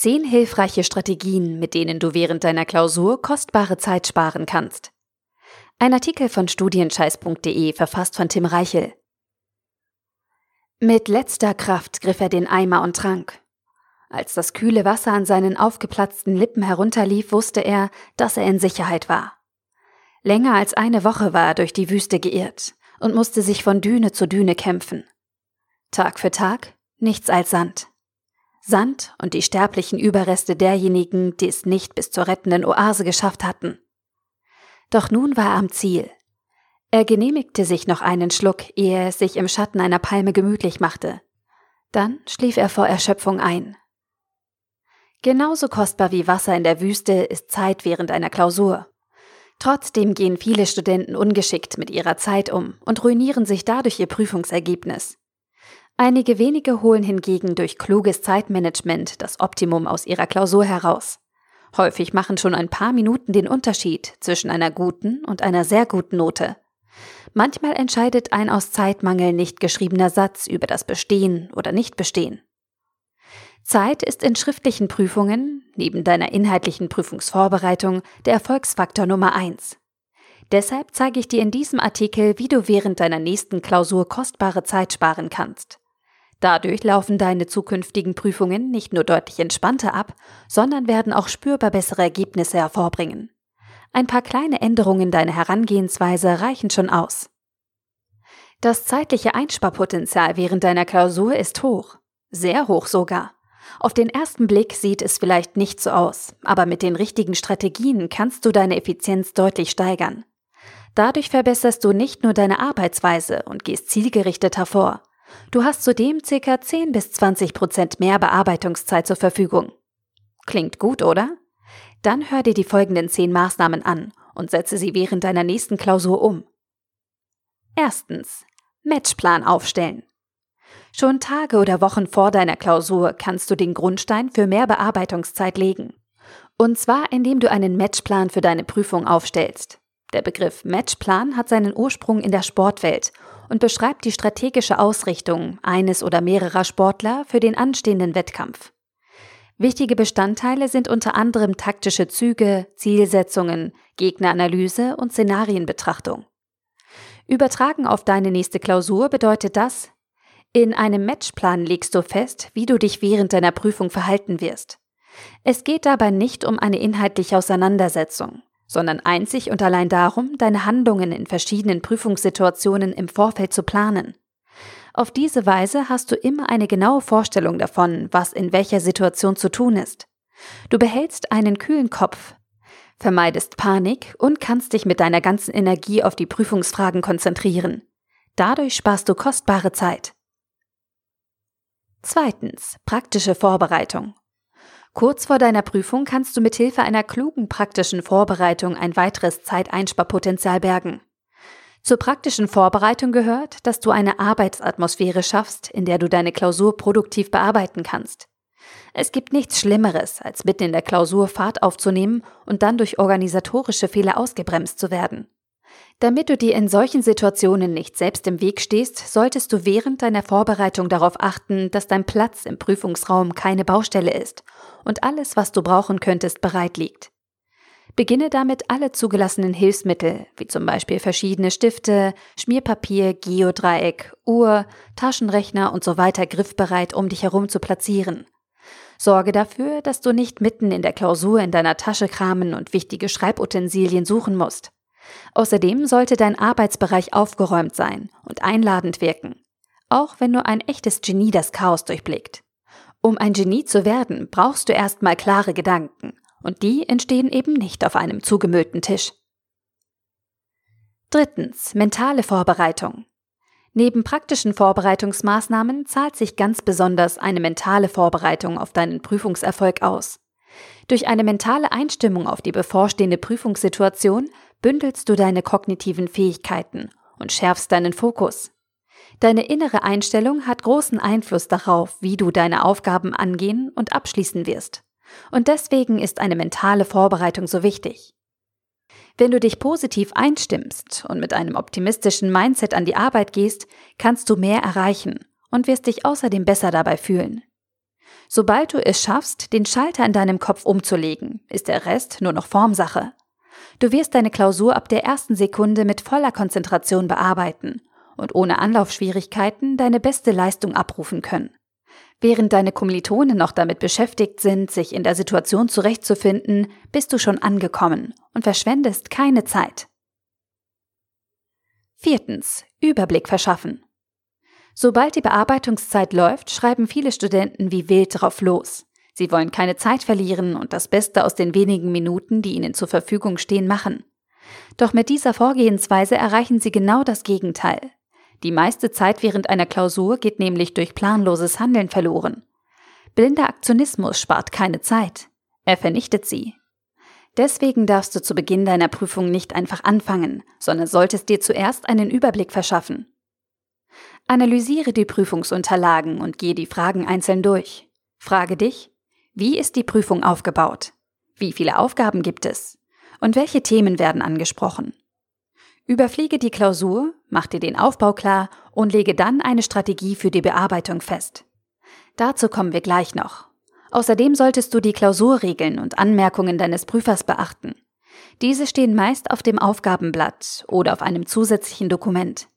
Zehn hilfreiche Strategien, mit denen du während deiner Klausur kostbare Zeit sparen kannst. Ein Artikel von studienscheiß.de verfasst von Tim Reichel. Mit letzter Kraft griff er den Eimer und trank. Als das kühle Wasser an seinen aufgeplatzten Lippen herunterlief, wusste er, dass er in Sicherheit war. Länger als eine Woche war er durch die Wüste geirrt und musste sich von Düne zu Düne kämpfen. Tag für Tag nichts als Sand. Sand und die sterblichen Überreste derjenigen, die es nicht bis zur rettenden Oase geschafft hatten. Doch nun war er am Ziel. Er genehmigte sich noch einen Schluck, ehe er sich im Schatten einer Palme gemütlich machte. Dann schlief er vor Erschöpfung ein. Genauso kostbar wie Wasser in der Wüste ist Zeit während einer Klausur. Trotzdem gehen viele Studenten ungeschickt mit ihrer Zeit um und ruinieren sich dadurch ihr Prüfungsergebnis. Einige wenige holen hingegen durch kluges Zeitmanagement das Optimum aus ihrer Klausur heraus. Häufig machen schon ein paar Minuten den Unterschied zwischen einer guten und einer sehr guten Note. Manchmal entscheidet ein aus Zeitmangel nicht geschriebener Satz über das Bestehen oder Nichtbestehen. Zeit ist in schriftlichen Prüfungen, neben deiner inhaltlichen Prüfungsvorbereitung, der Erfolgsfaktor Nummer eins. Deshalb zeige ich dir in diesem Artikel, wie du während deiner nächsten Klausur kostbare Zeit sparen kannst. Dadurch laufen deine zukünftigen Prüfungen nicht nur deutlich entspannter ab, sondern werden auch spürbar bessere Ergebnisse hervorbringen. Ein paar kleine Änderungen deiner Herangehensweise reichen schon aus. Das zeitliche Einsparpotenzial während deiner Klausur ist hoch, sehr hoch sogar. Auf den ersten Blick sieht es vielleicht nicht so aus, aber mit den richtigen Strategien kannst du deine Effizienz deutlich steigern. Dadurch verbesserst du nicht nur deine Arbeitsweise und gehst zielgerichtet hervor, Du hast zudem ca. 10 bis 20 Prozent mehr Bearbeitungszeit zur Verfügung. Klingt gut, oder? Dann hör dir die folgenden 10 Maßnahmen an und setze sie während deiner nächsten Klausur um. Erstens. Matchplan aufstellen. Schon Tage oder Wochen vor deiner Klausur kannst du den Grundstein für mehr Bearbeitungszeit legen. Und zwar indem du einen Matchplan für deine Prüfung aufstellst. Der Begriff Matchplan hat seinen Ursprung in der Sportwelt und beschreibt die strategische Ausrichtung eines oder mehrerer Sportler für den anstehenden Wettkampf. Wichtige Bestandteile sind unter anderem taktische Züge, Zielsetzungen, Gegneranalyse und Szenarienbetrachtung. Übertragen auf deine nächste Klausur bedeutet das, in einem Matchplan legst du fest, wie du dich während deiner Prüfung verhalten wirst. Es geht dabei nicht um eine inhaltliche Auseinandersetzung sondern einzig und allein darum, deine Handlungen in verschiedenen Prüfungssituationen im Vorfeld zu planen. Auf diese Weise hast du immer eine genaue Vorstellung davon, was in welcher Situation zu tun ist. Du behältst einen kühlen Kopf, vermeidest Panik und kannst dich mit deiner ganzen Energie auf die Prüfungsfragen konzentrieren. Dadurch sparst du kostbare Zeit. Zweitens. Praktische Vorbereitung. Kurz vor deiner Prüfung kannst du mit Hilfe einer klugen praktischen Vorbereitung ein weiteres Zeiteinsparpotenzial bergen. Zur praktischen Vorbereitung gehört, dass du eine Arbeitsatmosphäre schaffst, in der du deine Klausur produktiv bearbeiten kannst. Es gibt nichts Schlimmeres, als mitten in der Klausur Fahrt aufzunehmen und dann durch organisatorische Fehler ausgebremst zu werden. Damit du dir in solchen Situationen nicht selbst im Weg stehst, solltest du während deiner Vorbereitung darauf achten, dass dein Platz im Prüfungsraum keine Baustelle ist und alles, was du brauchen könntest, bereit liegt. Beginne damit alle zugelassenen Hilfsmittel, wie zum Beispiel verschiedene Stifte, Schmierpapier, Geodreieck, Uhr, Taschenrechner und so weiter griffbereit um dich herum zu platzieren. Sorge dafür, dass du nicht mitten in der Klausur in deiner Tasche kramen und wichtige Schreibutensilien suchen musst. Außerdem sollte dein Arbeitsbereich aufgeräumt sein und einladend wirken, auch wenn nur ein echtes Genie das Chaos durchblickt. Um ein Genie zu werden, brauchst du erstmal klare Gedanken, und die entstehen eben nicht auf einem zugemüllten Tisch. Drittens. Mentale Vorbereitung. Neben praktischen Vorbereitungsmaßnahmen zahlt sich ganz besonders eine mentale Vorbereitung auf deinen Prüfungserfolg aus. Durch eine mentale Einstimmung auf die bevorstehende Prüfungssituation bündelst du deine kognitiven Fähigkeiten und schärfst deinen Fokus. Deine innere Einstellung hat großen Einfluss darauf, wie du deine Aufgaben angehen und abschließen wirst. Und deswegen ist eine mentale Vorbereitung so wichtig. Wenn du dich positiv einstimmst und mit einem optimistischen Mindset an die Arbeit gehst, kannst du mehr erreichen und wirst dich außerdem besser dabei fühlen. Sobald du es schaffst, den Schalter in deinem Kopf umzulegen, ist der Rest nur noch Formsache. Du wirst deine Klausur ab der ersten Sekunde mit voller Konzentration bearbeiten und ohne Anlaufschwierigkeiten deine beste Leistung abrufen können. Während deine Kommilitonen noch damit beschäftigt sind, sich in der Situation zurechtzufinden, bist du schon angekommen und verschwendest keine Zeit. Viertens. Überblick verschaffen. Sobald die Bearbeitungszeit läuft, schreiben viele Studenten wie wild drauf los. Sie wollen keine Zeit verlieren und das Beste aus den wenigen Minuten, die ihnen zur Verfügung stehen, machen. Doch mit dieser Vorgehensweise erreichen sie genau das Gegenteil. Die meiste Zeit während einer Klausur geht nämlich durch planloses Handeln verloren. Blinder Aktionismus spart keine Zeit. Er vernichtet sie. Deswegen darfst du zu Beginn deiner Prüfung nicht einfach anfangen, sondern solltest dir zuerst einen Überblick verschaffen. Analysiere die Prüfungsunterlagen und gehe die Fragen einzeln durch. Frage dich, wie ist die Prüfung aufgebaut? Wie viele Aufgaben gibt es? Und welche Themen werden angesprochen? Überfliege die Klausur, mach dir den Aufbau klar und lege dann eine Strategie für die Bearbeitung fest. Dazu kommen wir gleich noch. Außerdem solltest du die Klausurregeln und Anmerkungen deines Prüfers beachten. Diese stehen meist auf dem Aufgabenblatt oder auf einem zusätzlichen Dokument.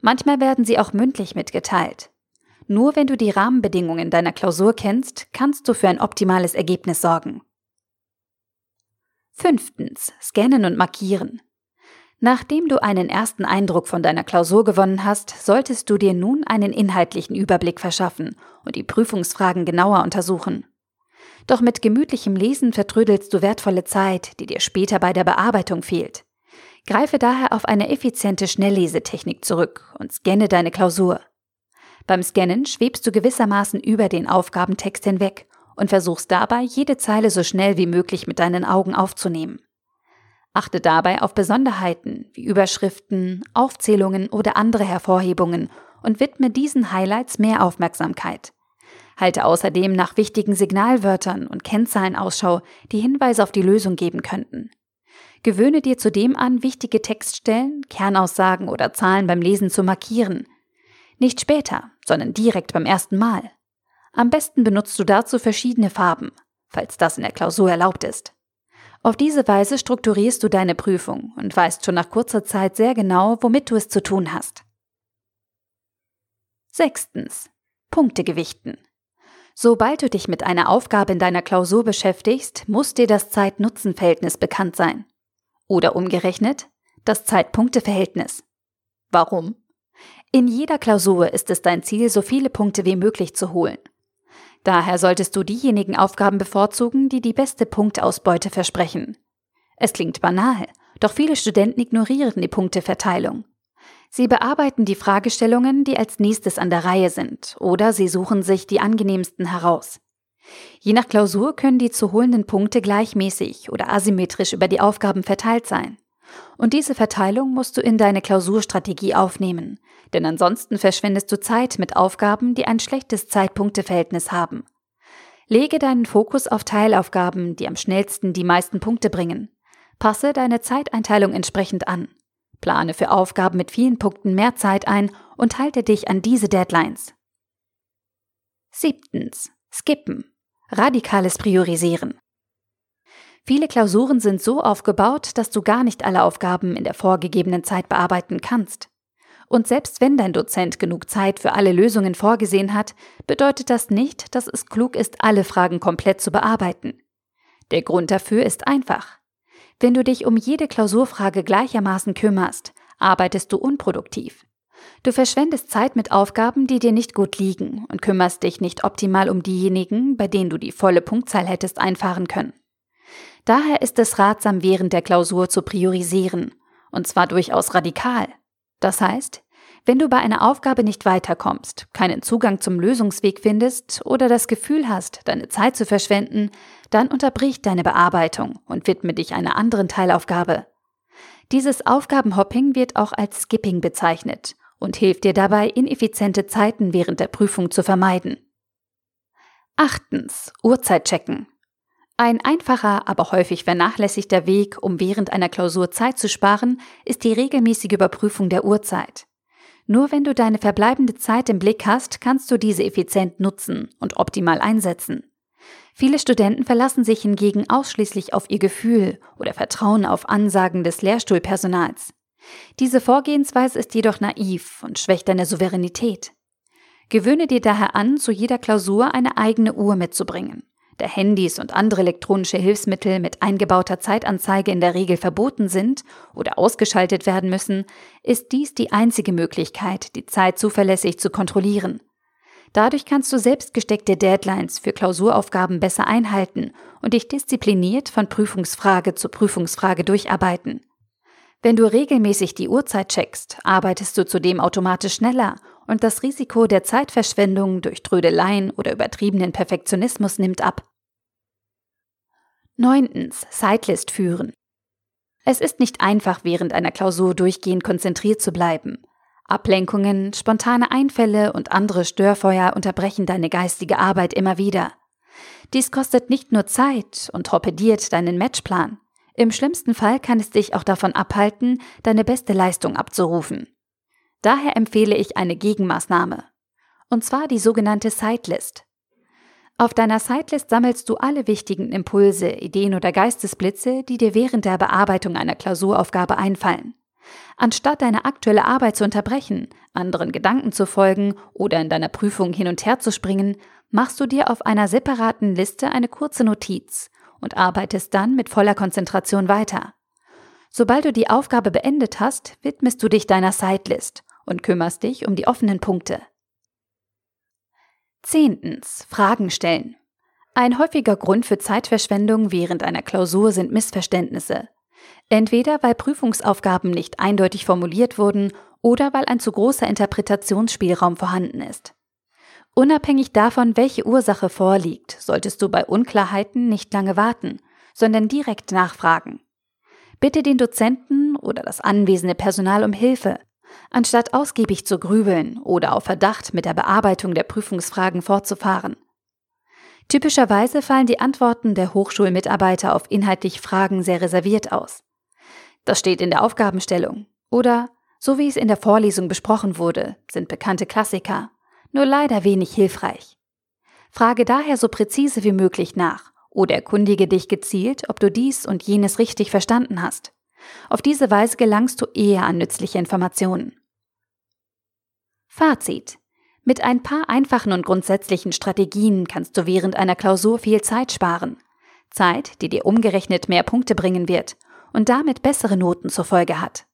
Manchmal werden sie auch mündlich mitgeteilt. Nur wenn du die Rahmenbedingungen deiner Klausur kennst, kannst du für ein optimales Ergebnis sorgen. Fünftens. Scannen und markieren. Nachdem du einen ersten Eindruck von deiner Klausur gewonnen hast, solltest du dir nun einen inhaltlichen Überblick verschaffen und die Prüfungsfragen genauer untersuchen. Doch mit gemütlichem Lesen vertrödelst du wertvolle Zeit, die dir später bei der Bearbeitung fehlt. Greife daher auf eine effiziente Schnelllesetechnik zurück und scanne deine Klausur. Beim Scannen schwebst du gewissermaßen über den Aufgabentext hinweg und versuchst dabei, jede Zeile so schnell wie möglich mit deinen Augen aufzunehmen. Achte dabei auf Besonderheiten wie Überschriften, Aufzählungen oder andere Hervorhebungen und widme diesen Highlights mehr Aufmerksamkeit. Halte außerdem nach wichtigen Signalwörtern und Kennzahlen Ausschau, die Hinweise auf die Lösung geben könnten. Gewöhne dir zudem an, wichtige Textstellen, Kernaussagen oder Zahlen beim Lesen zu markieren. Nicht später, sondern direkt beim ersten Mal. Am besten benutzt du dazu verschiedene Farben, falls das in der Klausur erlaubt ist. Auf diese Weise strukturierst du deine Prüfung und weißt schon nach kurzer Zeit sehr genau, womit du es zu tun hast. Sechstens. Punkte gewichten. Sobald du dich mit einer Aufgabe in deiner Klausur beschäftigst, muss dir das Zeit-Nutzen-Verhältnis bekannt sein. Oder umgerechnet, das Zeitpunkteverhältnis. Warum? In jeder Klausur ist es dein Ziel, so viele Punkte wie möglich zu holen. Daher solltest du diejenigen Aufgaben bevorzugen, die die beste Punktausbeute versprechen. Es klingt banal, doch viele Studenten ignorieren die Punkteverteilung. Sie bearbeiten die Fragestellungen, die als nächstes an der Reihe sind, oder sie suchen sich die angenehmsten heraus. Je nach Klausur können die zu holenden Punkte gleichmäßig oder asymmetrisch über die Aufgaben verteilt sein. Und diese Verteilung musst du in deine Klausurstrategie aufnehmen, denn ansonsten verschwendest du Zeit mit Aufgaben, die ein schlechtes Zeitpunkteverhältnis haben. Lege deinen Fokus auf Teilaufgaben, die am schnellsten die meisten Punkte bringen. Passe deine Zeiteinteilung entsprechend an. Plane für Aufgaben mit vielen Punkten mehr Zeit ein und halte dich an diese Deadlines. Siebtens. Skippen. Radikales Priorisieren. Viele Klausuren sind so aufgebaut, dass du gar nicht alle Aufgaben in der vorgegebenen Zeit bearbeiten kannst. Und selbst wenn dein Dozent genug Zeit für alle Lösungen vorgesehen hat, bedeutet das nicht, dass es klug ist, alle Fragen komplett zu bearbeiten. Der Grund dafür ist einfach. Wenn du dich um jede Klausurfrage gleichermaßen kümmerst, arbeitest du unproduktiv. Du verschwendest Zeit mit Aufgaben, die dir nicht gut liegen und kümmerst dich nicht optimal um diejenigen, bei denen du die volle Punktzahl hättest einfahren können. Daher ist es ratsam, während der Klausur zu priorisieren, und zwar durchaus radikal. Das heißt, wenn du bei einer Aufgabe nicht weiterkommst, keinen Zugang zum Lösungsweg findest oder das Gefühl hast, deine Zeit zu verschwenden, dann unterbrich deine Bearbeitung und widme dich einer anderen Teilaufgabe. Dieses Aufgabenhopping wird auch als Skipping bezeichnet und hilft dir dabei, ineffiziente Zeiten während der Prüfung zu vermeiden. Achtens. Uhrzeit checken. Ein einfacher, aber häufig vernachlässigter Weg, um während einer Klausur Zeit zu sparen, ist die regelmäßige Überprüfung der Uhrzeit. Nur wenn du deine verbleibende Zeit im Blick hast, kannst du diese effizient nutzen und optimal einsetzen. Viele Studenten verlassen sich hingegen ausschließlich auf ihr Gefühl oder vertrauen auf Ansagen des Lehrstuhlpersonals. Diese Vorgehensweise ist jedoch naiv und schwächt deine Souveränität. Gewöhne dir daher an, zu jeder Klausur eine eigene Uhr mitzubringen. Da Handys und andere elektronische Hilfsmittel mit eingebauter Zeitanzeige in der Regel verboten sind oder ausgeschaltet werden müssen, ist dies die einzige Möglichkeit, die Zeit zuverlässig zu kontrollieren. Dadurch kannst du selbst gesteckte Deadlines für Klausuraufgaben besser einhalten und dich diszipliniert von Prüfungsfrage zu Prüfungsfrage durcharbeiten. Wenn du regelmäßig die Uhrzeit checkst, arbeitest du zudem automatisch schneller und das Risiko der Zeitverschwendung durch Trödeleien oder übertriebenen Perfektionismus nimmt ab. Neuntens. Sidelist führen. Es ist nicht einfach, während einer Klausur durchgehend konzentriert zu bleiben. Ablenkungen, spontane Einfälle und andere Störfeuer unterbrechen deine geistige Arbeit immer wieder. Dies kostet nicht nur Zeit und torpediert deinen Matchplan. Im schlimmsten Fall kann es dich auch davon abhalten, deine beste Leistung abzurufen. Daher empfehle ich eine Gegenmaßnahme. Und zwar die sogenannte Sidelist. Auf deiner Sidelist sammelst du alle wichtigen Impulse, Ideen oder Geistesblitze, die dir während der Bearbeitung einer Klausuraufgabe einfallen. Anstatt deine aktuelle Arbeit zu unterbrechen, anderen Gedanken zu folgen oder in deiner Prüfung hin und her zu springen, machst du dir auf einer separaten Liste eine kurze Notiz und arbeitest dann mit voller Konzentration weiter. Sobald du die Aufgabe beendet hast, widmest du dich deiner Sidelist und kümmerst dich um die offenen Punkte. Zehntens. Fragen stellen. Ein häufiger Grund für Zeitverschwendung während einer Klausur sind Missverständnisse. Entweder weil Prüfungsaufgaben nicht eindeutig formuliert wurden oder weil ein zu großer Interpretationsspielraum vorhanden ist. Unabhängig davon, welche Ursache vorliegt, solltest du bei Unklarheiten nicht lange warten, sondern direkt nachfragen. Bitte den Dozenten oder das anwesende Personal um Hilfe anstatt ausgiebig zu grübeln oder auf Verdacht mit der Bearbeitung der Prüfungsfragen fortzufahren. Typischerweise fallen die Antworten der Hochschulmitarbeiter auf inhaltliche Fragen sehr reserviert aus. Das steht in der Aufgabenstellung oder so wie es in der Vorlesung besprochen wurde, sind bekannte Klassiker, nur leider wenig hilfreich. Frage daher so präzise wie möglich nach oder erkundige dich gezielt, ob du dies und jenes richtig verstanden hast. Auf diese Weise gelangst du eher an nützliche Informationen. Fazit. Mit ein paar einfachen und grundsätzlichen Strategien kannst du während einer Klausur viel Zeit sparen. Zeit, die dir umgerechnet mehr Punkte bringen wird und damit bessere Noten zur Folge hat.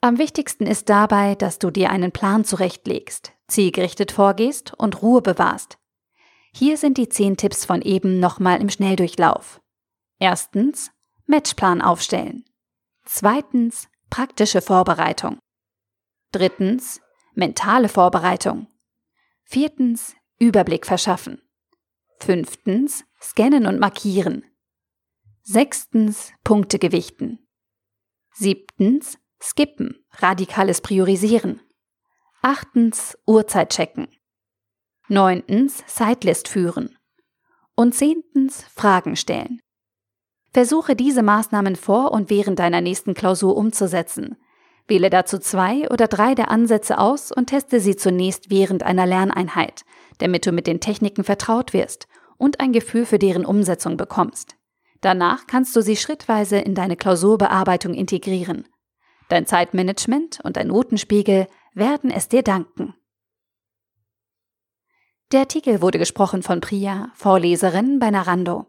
Am wichtigsten ist dabei, dass du dir einen Plan zurechtlegst, zielgerichtet vorgehst und Ruhe bewahrst. Hier sind die zehn Tipps von eben nochmal im Schnelldurchlauf. Erstens, Matchplan aufstellen. Zweitens praktische Vorbereitung. Drittens mentale Vorbereitung. Viertens Überblick verschaffen. Fünftens scannen und markieren. Sechstens Punkte gewichten. Siebtens skippen, radikales Priorisieren. Achtens Uhrzeit checken. Neuntens Sidelist führen. Und zehntens Fragen stellen. Versuche diese Maßnahmen vor und während deiner nächsten Klausur umzusetzen. Wähle dazu zwei oder drei der Ansätze aus und teste sie zunächst während einer Lerneinheit, damit du mit den Techniken vertraut wirst und ein Gefühl für deren Umsetzung bekommst. Danach kannst du sie schrittweise in deine Klausurbearbeitung integrieren. Dein Zeitmanagement und dein Notenspiegel werden es dir danken. Der Artikel wurde gesprochen von Priya, Vorleserin bei Narando.